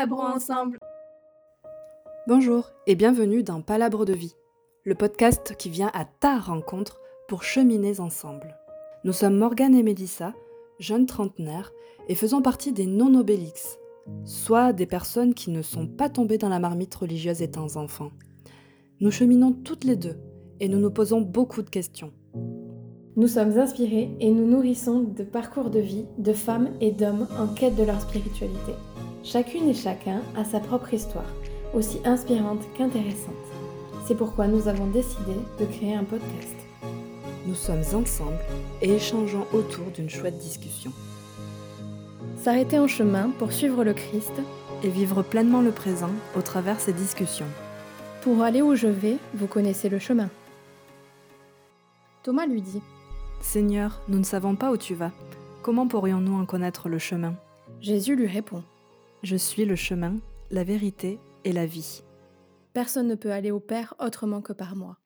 palabrons ensemble. Bonjour et bienvenue dans Palabre de vie, le podcast qui vient à ta rencontre pour cheminer ensemble. Nous sommes Morgane et Mélissa, jeunes trentenaires, et faisons partie des non-obélix, soit des personnes qui ne sont pas tombées dans la marmite religieuse étant enfants. Nous cheminons toutes les deux et nous nous posons beaucoup de questions. Nous sommes inspirés et nous nourrissons de parcours de vie de femmes et d'hommes en quête de leur spiritualité. Chacune et chacun a sa propre histoire, aussi inspirante qu'intéressante. C'est pourquoi nous avons décidé de créer un podcast. Nous sommes ensemble et échangeons autour d'une chouette discussion. S'arrêter en chemin pour suivre le Christ et vivre pleinement le présent au travers ces discussions. Pour aller où je vais, vous connaissez le chemin. Thomas lui dit Seigneur, nous ne savons pas où tu vas. Comment pourrions-nous en connaître le chemin? Jésus lui répond Je suis le chemin, la vérité et la vie. Personne ne peut aller au Père autrement que par moi.